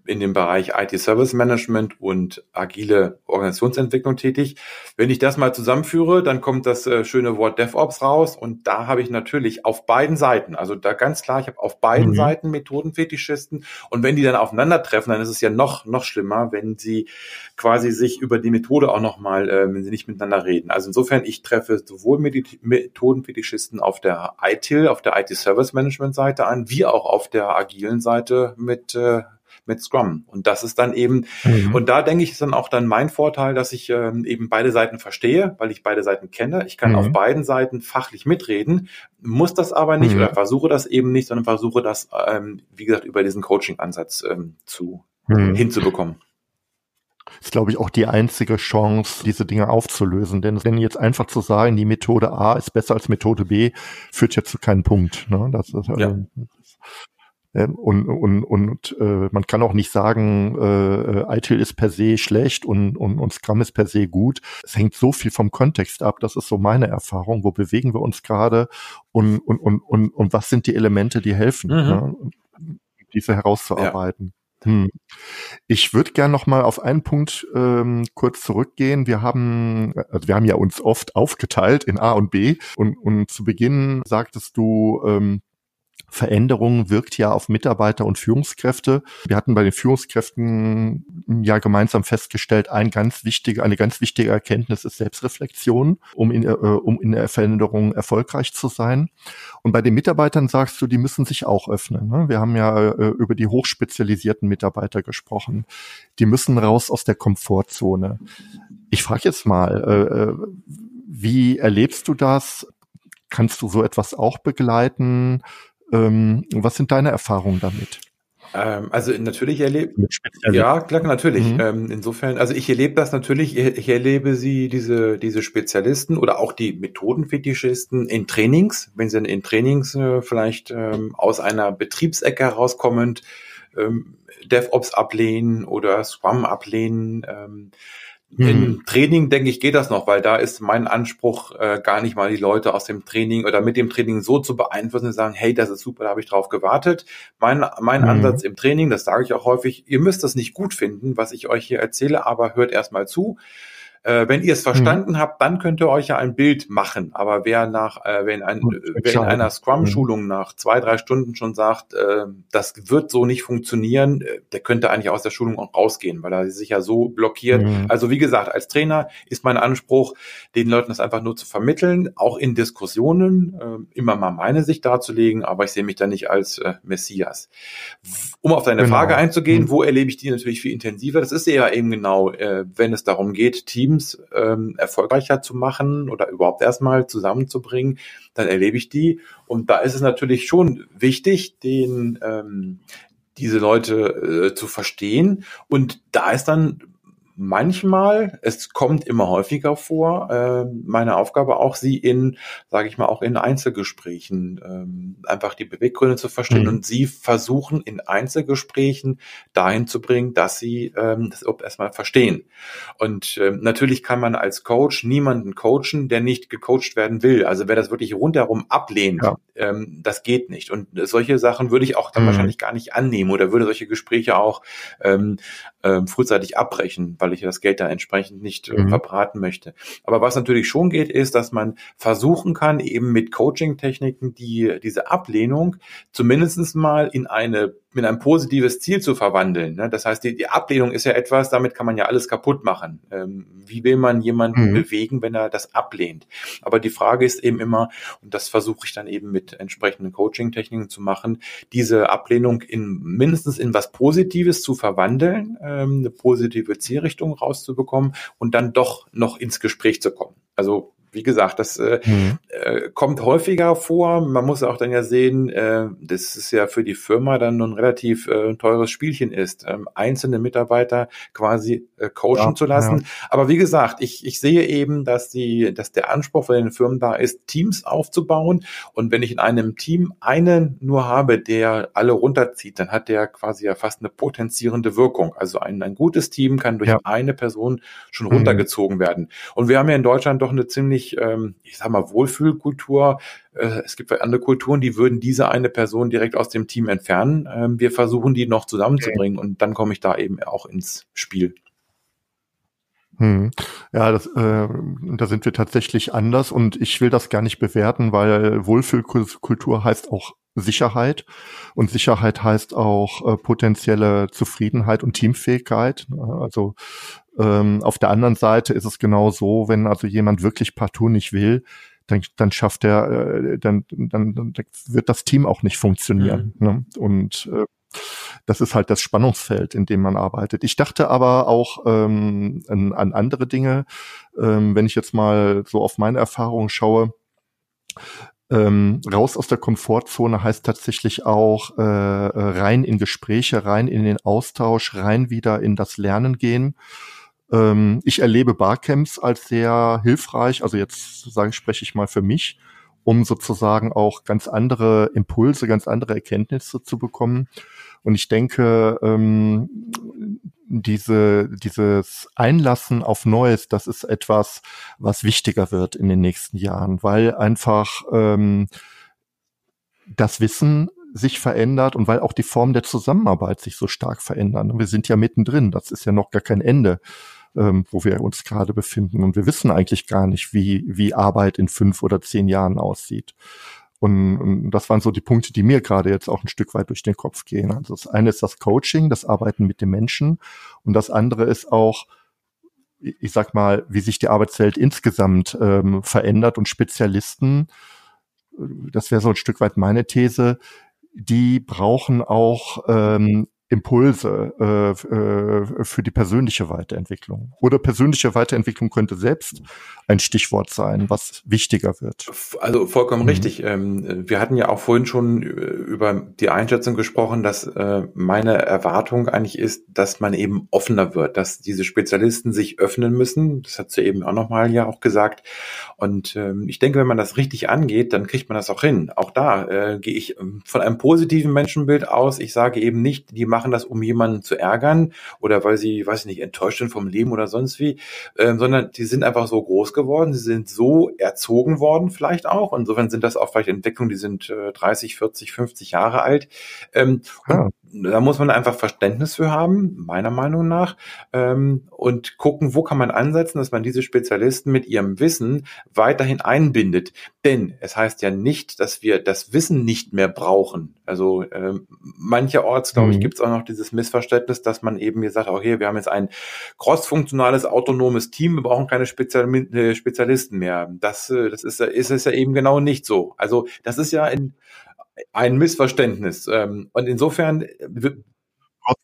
Speaker 3: in dem Bereich IT Service Management und agile Organisationsentwicklung tätig. Wenn ich das mal zusammenführe, dann kommt das äh, schöne Wort DevOps raus und da habe ich natürlich auf beiden Seiten, also da ganz klar, ich habe auf beiden mhm. Seiten Methodenfetischisten und wenn die dann aufeinandertreffen, dann ist es ja noch noch schlimmer, wenn sie quasi sich über die Methode auch nochmal, äh, wenn sie nicht miteinander reden. Also insofern, ich treffe sowohl Methodenfetischisten auf der ITIL, auf der IT Service Management Seite an, wie auch auf der agilen Seite mit äh, mit Scrum. Und das ist dann eben, mhm. und da denke ich, ist dann auch dann mein Vorteil, dass ich ähm, eben beide Seiten verstehe, weil ich beide Seiten kenne. Ich kann mhm. auf beiden Seiten fachlich mitreden, muss das aber nicht mhm. oder versuche das eben nicht, sondern versuche das, ähm, wie gesagt, über diesen Coaching-Ansatz ähm, zu mhm. hinzubekommen
Speaker 2: ist, glaube ich, auch die einzige Chance, diese Dinge aufzulösen. Denn wenn jetzt einfach zu sagen, die Methode A ist besser als Methode B, führt ja zu keinem Punkt. Ne? Das ist, ja. Äh, und, und, und äh, man kann auch nicht sagen, äh, ITIL ist per se schlecht und, und, und Scrum ist per se gut. Es hängt so viel vom Kontext ab. Das ist so meine Erfahrung. Wo bewegen wir uns gerade und, und, und, und, und was sind die Elemente, die helfen, mhm. ne? diese herauszuarbeiten. Ja. Hm. Ich würde gern noch mal auf einen Punkt ähm, kurz zurückgehen. Wir haben, also wir haben ja uns oft aufgeteilt in A und B und, und zu Beginn sagtest du, ähm, Veränderung wirkt ja auf Mitarbeiter und Führungskräfte. Wir hatten bei den Führungskräften ja gemeinsam festgestellt, ein ganz wichtige, eine ganz wichtige Erkenntnis ist Selbstreflexion, um in, äh, um in der Veränderung erfolgreich zu sein. Und bei den Mitarbeitern sagst du, die müssen sich auch öffnen. Ne? Wir haben ja äh, über die hochspezialisierten Mitarbeiter gesprochen. Die müssen raus aus der Komfortzone. Ich frage jetzt mal, äh, äh wie erlebst du das? Kannst du so etwas auch begleiten? Ähm, was sind deine Erfahrungen damit?
Speaker 3: Ähm, also natürlich erlebe ja klar natürlich. Mhm. Ähm, insofern, also ich erlebe das natürlich. Ich erlebe sie diese diese Spezialisten oder auch die Methodenfetischisten in Trainings, wenn sie in Trainings äh, vielleicht ähm, aus einer Betriebsecke herauskommend ähm, DevOps ablehnen oder Scrum ablehnen. Mhm. Im Training, denke ich, geht das noch, weil da ist mein Anspruch, äh, gar nicht mal die Leute aus dem Training oder mit dem Training so zu beeinflussen und sagen, hey, das ist super, da habe ich drauf gewartet. Mein, mein mhm. Ansatz im Training, das sage ich auch häufig, ihr müsst das nicht gut finden, was ich euch hier erzähle, aber hört erstmal zu. Äh, wenn ihr es verstanden mhm. habt, dann könnt ihr euch ja ein Bild machen. Aber wer nach, äh, wenn ein, wer in einer Scrum-Schulung nach zwei, drei Stunden schon sagt, äh, das wird so nicht funktionieren, äh, der könnte eigentlich aus der Schulung auch rausgehen, weil er sich ja so blockiert. Mhm. Also wie gesagt, als Trainer ist mein Anspruch, den Leuten das einfach nur zu vermitteln, auch in Diskussionen, äh, immer mal meine Sicht darzulegen, aber ich sehe mich da nicht als äh, Messias. Um auf deine genau. Frage einzugehen, mhm. wo erlebe ich die natürlich viel intensiver? Das ist ja eben genau, äh, wenn es darum geht, Team Teams ähm, erfolgreicher zu machen oder überhaupt erstmal zusammenzubringen, dann erlebe ich die. Und da ist es natürlich schon wichtig, den ähm, diese Leute äh, zu verstehen. Und da ist dann manchmal, es kommt immer häufiger vor, äh, meine Aufgabe auch, sie in, sage ich mal, auch in Einzelgesprächen ähm, einfach die Beweggründe zu verstehen mhm. und sie versuchen in Einzelgesprächen dahin zu bringen, dass sie ähm, das erstmal verstehen. Und ähm, natürlich kann man als Coach niemanden coachen, der nicht gecoacht werden will. Also wer das wirklich rundherum ablehnt, ja. ähm, das geht nicht. Und solche Sachen würde ich auch dann mhm. wahrscheinlich gar nicht annehmen oder würde solche Gespräche auch ähm, ähm, frühzeitig abbrechen, weil ich das Geld da entsprechend nicht äh, mhm. verbraten möchte. Aber was natürlich schon geht, ist, dass man versuchen kann, eben mit Coaching-Techniken die, diese Ablehnung zumindestens mal in eine in ein positives Ziel zu verwandeln. Ne? Das heißt, die, die Ablehnung ist ja etwas, damit kann man ja alles kaputt machen. Ähm, wie will man jemanden mhm. bewegen, wenn er das ablehnt? Aber die Frage ist eben immer, und das versuche ich dann eben mit entsprechenden Coaching-Techniken zu machen, diese Ablehnung in mindestens in was Positives zu verwandeln, ähm, eine positive Zielrichtung rauszubekommen und dann doch noch ins Gespräch zu kommen. Also wie gesagt, das äh, mhm. äh, kommt häufiger vor. Man muss auch dann ja sehen, äh, dass es ja für die Firma dann ein relativ äh, teures Spielchen ist, ähm, einzelne Mitarbeiter quasi äh, coachen ja, zu lassen. Ja. Aber wie gesagt, ich, ich sehe eben, dass die, dass der Anspruch von den Firmen da ist, Teams aufzubauen. Und wenn ich in einem Team einen nur habe, der alle runterzieht, dann hat der quasi ja fast eine potenzierende Wirkung. Also ein, ein gutes Team kann durch ja. eine Person schon mhm. runtergezogen werden. Und wir haben ja in Deutschland doch eine ziemlich wirklich, ähm, ich sag mal, Wohlfühlkultur. Äh, es gibt andere Kulturen, die würden diese eine Person direkt aus dem Team entfernen. Ähm, wir versuchen, die noch zusammenzubringen okay. und dann komme ich da eben auch ins Spiel.
Speaker 2: Hm. Ja, das, äh, da sind wir tatsächlich anders und ich will das gar nicht bewerten, weil Wohlfühlkultur heißt auch Sicherheit und Sicherheit heißt auch äh, potenzielle Zufriedenheit und Teamfähigkeit. Also ähm, auf der anderen Seite ist es genau so, wenn also jemand wirklich partout nicht will, dann, dann schafft er, äh, dann, dann, dann wird das Team auch nicht funktionieren. Mhm. Ne? Und äh, das ist halt das Spannungsfeld, in dem man arbeitet. Ich dachte aber auch ähm, an, an andere Dinge, ähm, wenn ich jetzt mal so auf meine Erfahrungen schaue. Ähm, raus aus der Komfortzone heißt tatsächlich auch äh, rein in Gespräche, rein in den Austausch, rein wieder in das Lernen gehen. Ähm, ich erlebe Barcamps als sehr hilfreich. Also jetzt sage spreche ich mal für mich, um sozusagen auch ganz andere Impulse, ganz andere Erkenntnisse zu bekommen. Und ich denke, ähm, diese, dieses Einlassen auf Neues, das ist etwas, was wichtiger wird in den nächsten Jahren, weil einfach ähm, das Wissen sich verändert und weil auch die Form der Zusammenarbeit sich so stark verändern. Wir sind ja mittendrin, das ist ja noch gar kein Ende, ähm, wo wir uns gerade befinden. Und wir wissen eigentlich gar nicht, wie, wie Arbeit in fünf oder zehn Jahren aussieht. Und, und das waren so die Punkte, die mir gerade jetzt auch ein Stück weit durch den Kopf gehen. Also das eine ist das Coaching, das Arbeiten mit dem Menschen. Und das andere ist auch, ich sag mal, wie sich die Arbeitswelt insgesamt ähm, verändert und Spezialisten, das wäre so ein Stück weit meine These, die brauchen auch ähm, Impulse äh, äh, für die persönliche Weiterentwicklung. Oder persönliche Weiterentwicklung könnte selbst ein Stichwort sein, was wichtiger wird.
Speaker 3: Also vollkommen mhm. richtig. Ähm, wir hatten ja auch vorhin schon über die Einschätzung gesprochen, dass äh, meine Erwartung eigentlich ist, dass man eben offener wird, dass diese Spezialisten sich öffnen müssen. Das hat sie eben auch nochmal ja auch gesagt. Und ähm, ich denke, wenn man das richtig angeht, dann kriegt man das auch hin. Auch da äh, gehe ich ähm, von einem positiven Menschenbild aus. Ich sage eben nicht, die machen das, um jemanden zu ärgern oder weil sie, weiß ich nicht, enttäuscht sind vom Leben oder sonst wie, äh, sondern die sind einfach so groß geworden, sie sind so erzogen worden vielleicht auch. Insofern sind das auch vielleicht Entwicklungen, die sind äh, 30, 40, 50 Jahre alt. Ähm, ja da muss man einfach Verständnis für haben, meiner Meinung nach, ähm, und gucken, wo kann man ansetzen, dass man diese Spezialisten mit ihrem Wissen weiterhin einbindet. Denn es heißt ja nicht, dass wir das Wissen nicht mehr brauchen. Also ähm, mancherorts, glaube ich, mhm. gibt es auch noch dieses Missverständnis, dass man eben gesagt okay, wir haben jetzt ein crossfunktionales, autonomes Team, wir brauchen keine äh, Spezialisten mehr. Das, äh, das ist, ist es ja eben genau nicht so. Also das ist ja in ein Missverständnis. Ähm, und insofern
Speaker 2: äh,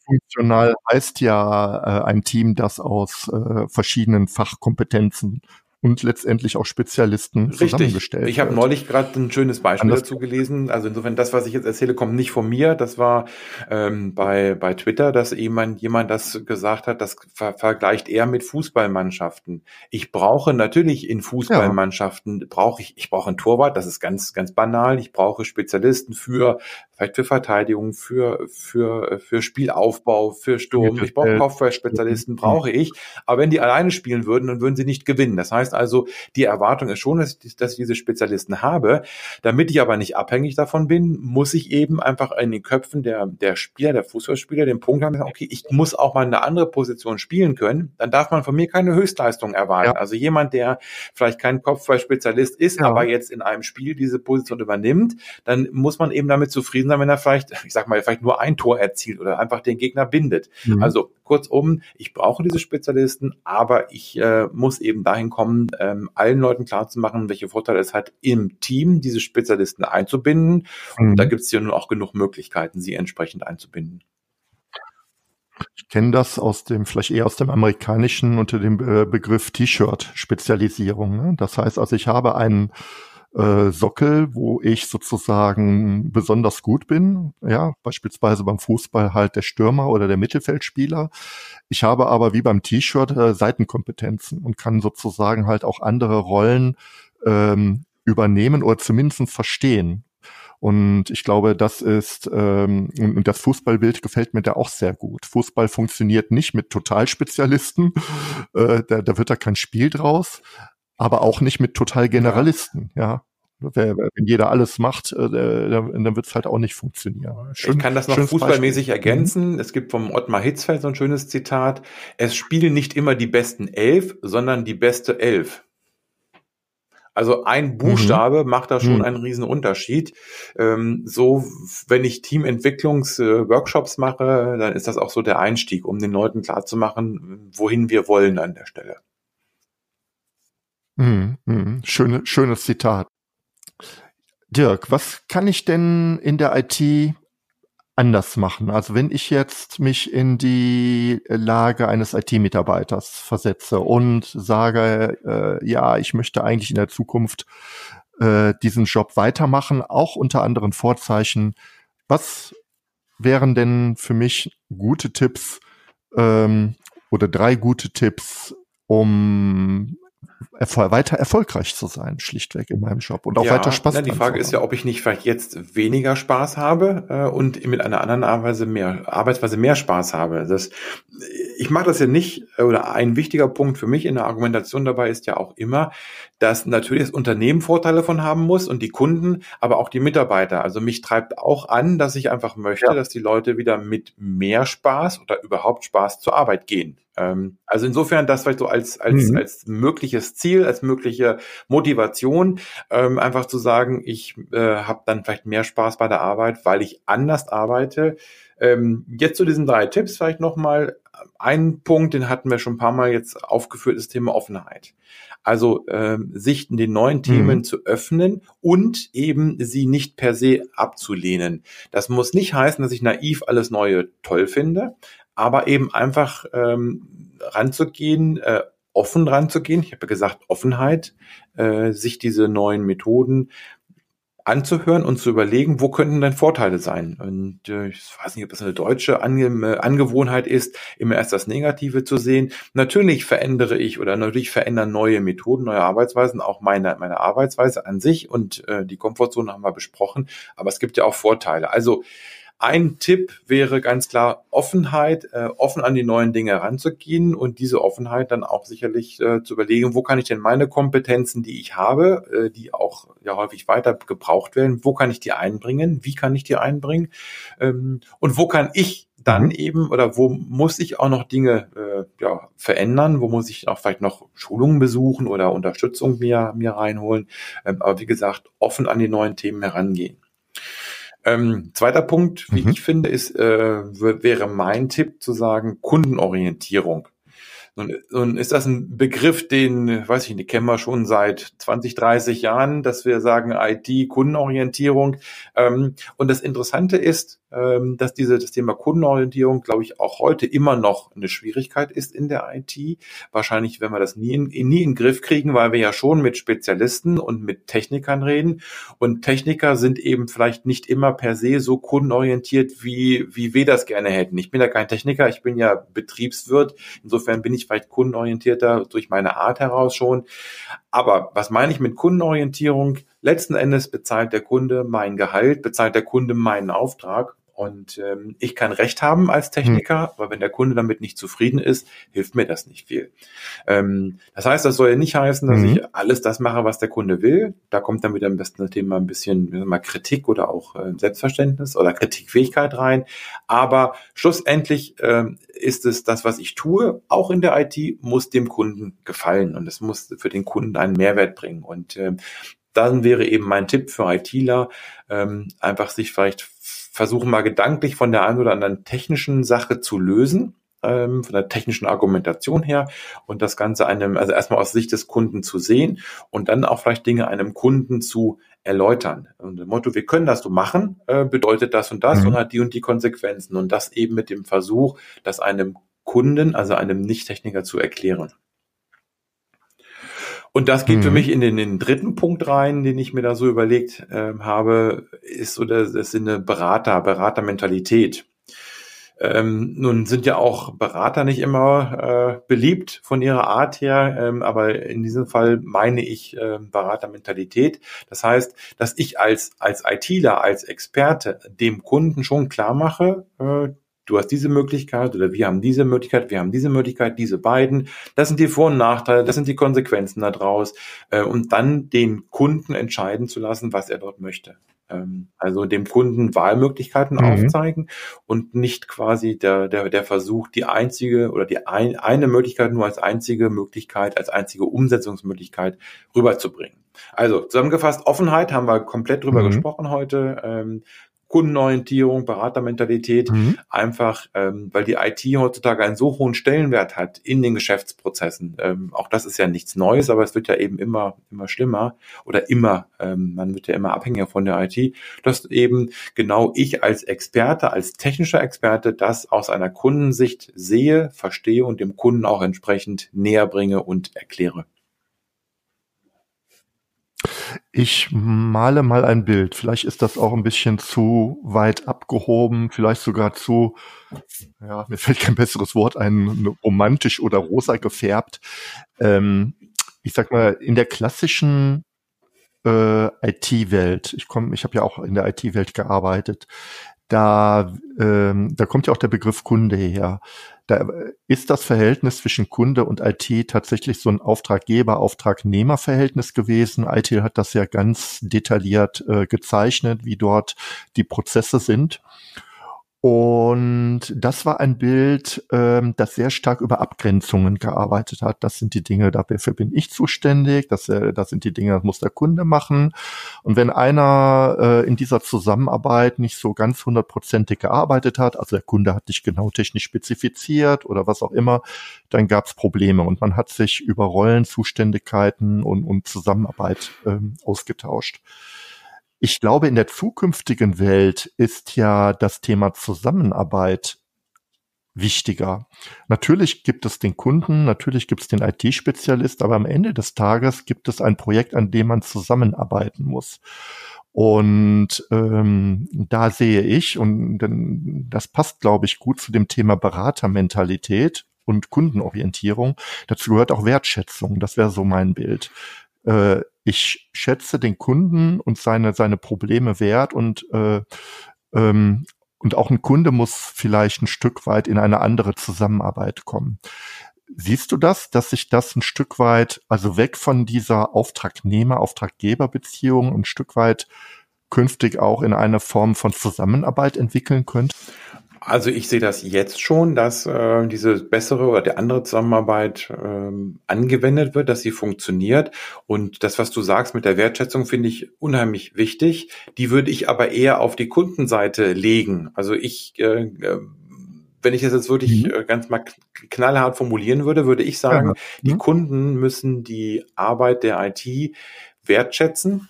Speaker 2: Funktional heißt ja äh, ein Team, das aus äh, verschiedenen Fachkompetenzen und letztendlich auch Spezialisten
Speaker 3: Richtig. zusammengestellt. Ich habe neulich gerade ein schönes Beispiel Anders dazu gelesen. Also insofern, das, was ich jetzt erzähle, kommt nicht von mir. Das war ähm, bei, bei Twitter, dass jemand, jemand das gesagt hat, das ver vergleicht er mit Fußballmannschaften. Ich brauche natürlich in Fußballmannschaften, ja. brauche ich, ich brauche einen Torwart, das ist ganz, ganz banal. Ich brauche Spezialisten für vielleicht für Verteidigung, für, für, für Spielaufbau, für Sturm. Ich brauche Kopfballspezialisten, mhm. brauche ich. Aber wenn die alleine spielen würden, dann würden sie nicht gewinnen. Das heißt also, die Erwartung ist schon, dass, dass ich diese Spezialisten habe. Damit ich aber nicht abhängig davon bin, muss ich eben einfach in den Köpfen der, der Spieler, der Fußballspieler den Punkt haben, okay, ich muss auch mal eine andere Position spielen können. Dann darf man von mir keine Höchstleistung erwarten. Ja. Also jemand, der vielleicht kein Kopfballspezialist ist, ja. aber jetzt in einem Spiel diese Position übernimmt, dann muss man eben damit zufrieden zufrieden sein, wenn er vielleicht, ich sag mal, vielleicht nur ein Tor erzielt oder einfach den Gegner bindet. Mhm. Also kurzum, ich brauche diese Spezialisten, aber ich äh, muss eben dahin kommen, ähm, allen Leuten klarzumachen, welche Vorteile es hat, im Team diese Spezialisten einzubinden. Mhm. Und da gibt es ja nun auch genug Möglichkeiten, sie entsprechend einzubinden.
Speaker 2: Ich kenne das aus dem, vielleicht eher aus dem amerikanischen unter dem äh, Begriff T-Shirt-Spezialisierung. Ne? Das heißt also, ich habe einen äh, Sockel, wo ich sozusagen besonders gut bin. Ja, beispielsweise beim Fußball halt der Stürmer oder der Mittelfeldspieler. Ich habe aber wie beim T-Shirt äh, Seitenkompetenzen und kann sozusagen halt auch andere Rollen ähm, übernehmen oder zumindest verstehen. Und ich glaube, das ist, ähm, und das Fußballbild gefällt mir da auch sehr gut. Fußball funktioniert nicht mit Totalspezialisten, äh, da, da wird da kein Spiel draus, aber auch nicht mit total Generalisten, ja. Wenn jeder alles macht, äh, dann wird es halt auch nicht funktionieren.
Speaker 3: Schön, ich kann das noch fußballmäßig Beispiel. ergänzen. Mhm. Es gibt vom Ottmar Hitzfeld so ein schönes Zitat. Es spielen nicht immer die besten elf, sondern die beste elf. Also ein mhm. Buchstabe mhm. macht da schon mhm. einen riesen Unterschied. Ähm, so, wenn ich Teamentwicklungsworkshops mache, dann ist das auch so der Einstieg, um den Leuten klarzumachen, wohin wir wollen an der Stelle.
Speaker 2: Mhm. mhm. Schöne, schönes Zitat. Dirk, was kann ich denn in der IT anders machen? Also wenn ich jetzt mich in die Lage eines IT-Mitarbeiters versetze und sage, äh, ja, ich möchte eigentlich in der Zukunft äh, diesen Job weitermachen, auch unter anderen Vorzeichen, was wären denn für mich gute Tipps ähm, oder drei gute Tipps, um erfol weiter erfolgreich zu sein, schlichtweg in meinem Job und auch ja, weiter Spaß
Speaker 3: na, Die Frage ist ja, ob ich nicht vielleicht jetzt weniger Spaß habe äh, und mit einer anderen Arbeitsweise mehr, Arbeitsweise mehr Spaß habe. Das, ich mache das ja nicht, oder ein wichtiger Punkt für mich in der Argumentation dabei ist ja auch immer, dass natürlich das Unternehmen Vorteile von haben muss und die Kunden, aber auch die Mitarbeiter. Also mich treibt auch an, dass ich einfach möchte, ja. dass die Leute wieder mit mehr Spaß oder überhaupt Spaß zur Arbeit gehen. Ähm, also insofern das vielleicht so als, als, mhm. als mögliches Ziel, als mögliche Motivation, ähm, einfach zu sagen, ich äh, habe dann vielleicht mehr Spaß bei der Arbeit, weil ich anders arbeite. Ähm, jetzt zu diesen drei Tipps vielleicht nochmal. Ein Punkt, den hatten wir schon ein paar Mal jetzt aufgeführt, ist Thema Offenheit. Also ähm, sich den neuen Themen mhm. zu öffnen und eben sie nicht per se abzulehnen. Das muss nicht heißen, dass ich naiv alles Neue toll finde, aber eben einfach ähm, ranzugehen, äh, offen ranzugehen. Ich habe ja gesagt, Offenheit, äh, sich diese neuen Methoden anzuhören und zu überlegen, wo könnten denn Vorteile sein. Und äh, ich weiß nicht, ob das eine deutsche Ange äh, Angewohnheit ist, immer erst das Negative zu sehen. Natürlich verändere ich oder natürlich verändern neue Methoden, neue Arbeitsweisen auch meine, meine Arbeitsweise an sich und äh, die Komfortzone haben wir besprochen, aber es gibt ja auch Vorteile. Also ein Tipp wäre ganz klar Offenheit, äh, offen an die neuen Dinge heranzugehen und diese Offenheit dann auch sicherlich äh, zu überlegen, wo kann ich denn meine Kompetenzen, die ich habe, äh, die auch ja häufig weiter gebraucht werden, wo kann ich die einbringen, wie kann ich die einbringen ähm, und wo kann ich dann mhm. eben oder wo muss ich auch noch Dinge äh, ja, verändern, wo muss ich auch vielleicht noch Schulungen besuchen oder Unterstützung mir, mir reinholen. Ähm, aber wie gesagt, offen an die neuen Themen herangehen. Ähm, zweiter Punkt, wie mhm. ich finde, ist, äh, wäre mein Tipp zu sagen, Kundenorientierung. Nun, nun ist das ein Begriff, den, weiß ich nicht, kennen wir schon seit 20, 30 Jahren, dass wir sagen IT, Kundenorientierung. Ähm, und das Interessante ist, ähm, dass diese, das Thema Kundenorientierung, glaube ich, auch heute immer noch eine Schwierigkeit ist in der IT. Wahrscheinlich werden wir das nie in, nie in den Griff kriegen, weil wir ja schon mit Spezialisten und mit Technikern reden. Und Techniker sind eben vielleicht nicht immer per se so kundenorientiert, wie, wie wir das gerne hätten. Ich bin ja kein Techniker, ich bin ja Betriebswirt. Insofern bin ich vielleicht kundenorientierter durch meine Art heraus schon. Aber was meine ich mit Kundenorientierung? Letzten Endes bezahlt der Kunde mein Gehalt, bezahlt der Kunde meinen Auftrag. Und ähm, ich kann Recht haben als Techniker, mhm. aber wenn der Kunde damit nicht zufrieden ist, hilft mir das nicht viel. Ähm, das heißt, das soll ja nicht heißen, dass mhm. ich alles das mache, was der Kunde will. Da kommt dann wieder am besten das Thema ein bisschen mal Kritik oder auch äh, Selbstverständnis oder Kritikfähigkeit rein. Aber schlussendlich ähm, ist es das, was ich tue, auch in der IT, muss dem Kunden gefallen und es muss für den Kunden einen Mehrwert bringen. Und ähm, dann wäre eben mein Tipp für ITler, ähm, einfach sich vielleicht versuchen mal gedanklich von der einen oder anderen technischen Sache zu lösen, ähm, von der technischen Argumentation her und das Ganze einem, also erstmal aus Sicht des Kunden zu sehen und dann auch vielleicht Dinge einem Kunden zu erläutern. Und das Motto, wir können das so machen, äh, bedeutet das und das mhm. und hat die und die Konsequenzen und das eben mit dem Versuch, das einem Kunden, also einem Nicht-Techniker zu erklären. Und das geht mhm. für mich in den, in den, dritten Punkt rein, den ich mir da so überlegt äh, habe, ist so das, das ist eine Berater, Beratermentalität. Ähm, nun sind ja auch Berater nicht immer äh, beliebt von ihrer Art her, ähm, aber in diesem Fall meine ich äh, Beratermentalität. Das heißt, dass ich als als ITler, als Experte dem Kunden schon klar mache, äh, du hast diese Möglichkeit oder wir haben diese Möglichkeit, wir haben diese Möglichkeit, diese beiden. Das sind die Vor- und Nachteile, das sind die Konsequenzen daraus. Äh, und dann den Kunden entscheiden zu lassen, was er dort möchte. Ähm, also dem Kunden Wahlmöglichkeiten mhm. aufzeigen und nicht quasi der, der, der Versuch, die einzige oder die ein, eine Möglichkeit nur als einzige Möglichkeit, als einzige Umsetzungsmöglichkeit rüberzubringen. Also zusammengefasst, Offenheit haben wir komplett drüber mhm. gesprochen heute. Ähm, Kundenorientierung, Beratermentalität, mhm. einfach, ähm, weil die IT heutzutage einen so hohen Stellenwert hat in den Geschäftsprozessen. Ähm, auch das ist ja nichts Neues, aber es wird ja eben immer, immer schlimmer oder immer, ähm, man wird ja immer abhängiger von der IT, dass eben genau ich als Experte, als technischer Experte das aus einer Kundensicht sehe, verstehe und dem Kunden auch entsprechend näher bringe und erkläre.
Speaker 2: Ich male mal ein Bild. Vielleicht ist das auch ein bisschen zu weit abgehoben, vielleicht sogar zu, ja, mir fällt kein besseres Wort ein, romantisch oder rosa gefärbt. Ähm, ich sag mal, in der klassischen äh, IT-Welt, ich komme, ich habe ja auch in der IT-Welt gearbeitet, da, ähm, da kommt ja auch der Begriff Kunde her. Da ist das Verhältnis zwischen Kunde und IT tatsächlich so ein Auftraggeber-Auftragnehmer-Verhältnis gewesen. IT hat das ja ganz detailliert äh, gezeichnet, wie dort die Prozesse sind. Und das war ein Bild, ähm, das sehr stark über Abgrenzungen gearbeitet hat. Das sind die Dinge, dafür bin ich zuständig. Das, äh, das sind die Dinge, das muss der Kunde machen. Und wenn einer äh, in dieser Zusammenarbeit nicht so ganz hundertprozentig gearbeitet hat, also der Kunde hat nicht genau technisch spezifiziert oder was auch immer, dann gab es Probleme und man hat sich über Rollen, Zuständigkeiten und, und Zusammenarbeit ähm, ausgetauscht. Ich glaube, in der zukünftigen Welt ist ja das Thema Zusammenarbeit wichtiger. Natürlich gibt es den Kunden, natürlich gibt es den IT-Spezialist, aber am Ende des Tages gibt es ein Projekt, an dem man zusammenarbeiten muss. Und ähm, da sehe ich, und das passt, glaube ich, gut zu dem Thema Beratermentalität und Kundenorientierung. Dazu gehört auch Wertschätzung. Das wäre so mein Bild. Äh, ich schätze den Kunden und seine, seine Probleme wert und, äh, ähm, und auch ein Kunde muss vielleicht ein Stück weit in eine andere Zusammenarbeit kommen. Siehst du das, dass sich das ein Stück weit, also weg von dieser Auftragnehmer-Auftraggeber-Beziehung ein Stück weit künftig auch in eine Form von Zusammenarbeit entwickeln könnte?
Speaker 3: Also ich sehe das jetzt schon, dass äh, diese bessere oder die andere Zusammenarbeit ähm, angewendet wird, dass sie funktioniert. Und das, was du sagst mit der Wertschätzung, finde ich unheimlich wichtig. Die würde ich aber eher auf die Kundenseite legen. Also ich, äh, äh wenn ich das jetzt wirklich mhm. Äh, ganz mal knallhart formulieren würde, würde ich sagen, ja. die mhm. Kunden müssen die Arbeit der IT wertschätzen.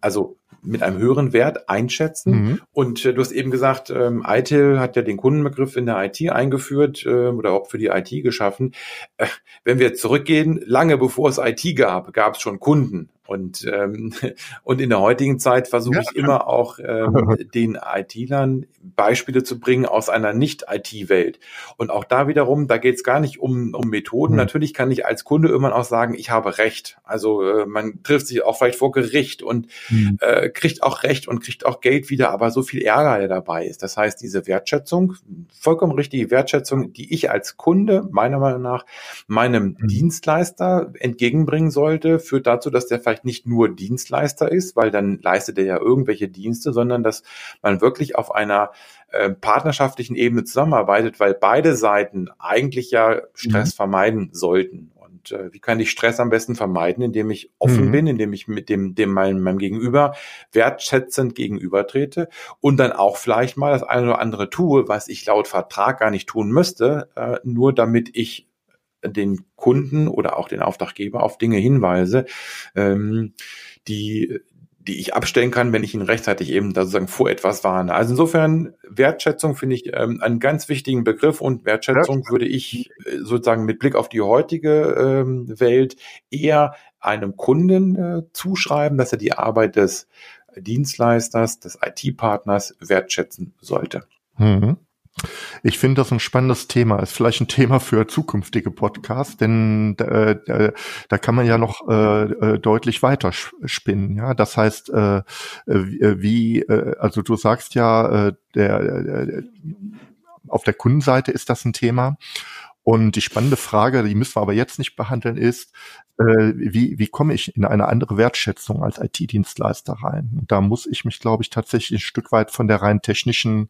Speaker 3: Also mit einem höheren Wert einschätzen. Mhm. Und äh, du hast eben gesagt, ähm, ITIL hat ja den Kundenbegriff in der IT eingeführt äh, oder auch für die IT geschaffen. Äh, wenn wir zurückgehen, lange bevor es IT gab, gab es schon Kunden. Und, ähm, und in der heutigen Zeit versuche ich immer auch ähm, den IT-Lern Beispiele zu bringen aus einer Nicht-IT-Welt. Und auch da wiederum, da geht es gar nicht um, um Methoden. Mhm. Natürlich kann ich als Kunde irgendwann auch sagen, ich habe Recht. Also äh, man trifft sich auch vielleicht vor Gericht und mhm. äh, kriegt auch Recht und kriegt auch Geld wieder, aber so viel Ärger, der dabei ist. Das heißt, diese Wertschätzung, vollkommen richtige Wertschätzung, die ich als Kunde meiner Meinung nach meinem mhm. Dienstleister entgegenbringen sollte, führt dazu, dass der vielleicht vielleicht nicht nur Dienstleister ist, weil dann leistet er ja irgendwelche Dienste, sondern dass man wirklich auf einer äh, partnerschaftlichen Ebene zusammenarbeitet, weil beide Seiten eigentlich ja Stress mhm. vermeiden sollten. Und äh, wie kann ich Stress am besten vermeiden, indem ich offen mhm. bin, indem ich mit dem, dem meinem, meinem Gegenüber wertschätzend gegenübertrete und dann auch vielleicht mal das eine oder andere tue, was ich laut Vertrag gar nicht tun müsste, äh, nur damit ich den Kunden oder auch den Auftraggeber auf Dinge hinweise, ähm, die die ich abstellen kann, wenn ich ihn rechtzeitig eben da sozusagen vor etwas warne. Also insofern Wertschätzung finde ich ähm, einen ganz wichtigen Begriff und Wertschätzung ja. würde ich äh, sozusagen mit Blick auf die heutige ähm, Welt eher einem Kunden äh, zuschreiben, dass er die Arbeit des Dienstleisters, des IT-Partners wertschätzen sollte. Mhm.
Speaker 2: Ich finde das ein spannendes Thema. Ist vielleicht ein Thema für zukünftige Podcasts, denn äh, äh, da kann man ja noch äh, äh deutlich weiter spinnen. Ja, das heißt, äh, äh wie, äh, also du sagst ja, äh, der, der auf der Kundenseite ist das ein Thema. Und die spannende Frage, die müssen wir aber jetzt nicht behandeln, ist, äh, wie, wie komme ich in eine andere Wertschätzung als IT-Dienstleister rein? Und da muss ich mich, glaube ich, tatsächlich ein Stück weit von der rein technischen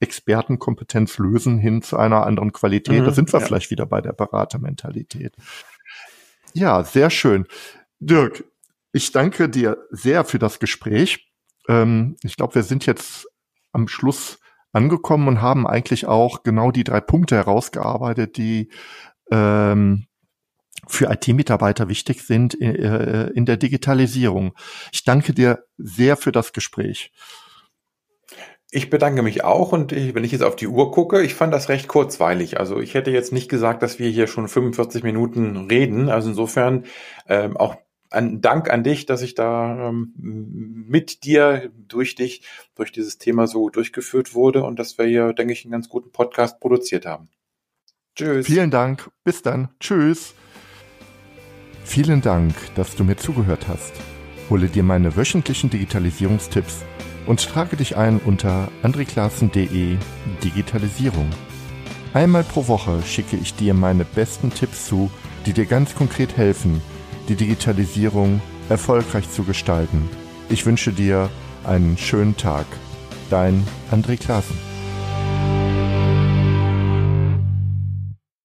Speaker 2: Expertenkompetenz lösen hin zu einer anderen Qualität. Mhm, da sind wir ja. vielleicht wieder bei der Beratermentalität. Ja, sehr schön. Dirk, ich danke dir sehr für das Gespräch. Ähm, ich glaube, wir sind jetzt am Schluss angekommen und haben eigentlich auch genau die drei Punkte herausgearbeitet, die ähm, für IT-Mitarbeiter wichtig sind in, äh, in der Digitalisierung. Ich danke dir sehr für das Gespräch.
Speaker 3: Ich bedanke mich auch und ich, wenn ich jetzt auf die Uhr gucke, ich fand das recht kurzweilig. Also ich hätte jetzt nicht gesagt, dass wir hier schon 45 Minuten reden. Also insofern ähm, auch ein Dank an dich, dass ich da ähm, mit dir, durch dich, durch dieses Thema so durchgeführt wurde und dass wir hier, denke ich, einen ganz guten Podcast produziert haben.
Speaker 2: Tschüss. Vielen Dank. Bis dann. Tschüss. Vielen Dank, dass du mir zugehört hast. Hole dir meine wöchentlichen Digitalisierungstipps und trage dich ein unter andreklassen.de Digitalisierung. Einmal pro Woche schicke ich dir meine besten Tipps zu, die dir ganz konkret helfen, die Digitalisierung erfolgreich zu gestalten. Ich wünsche dir einen schönen Tag. Dein André Klaassen.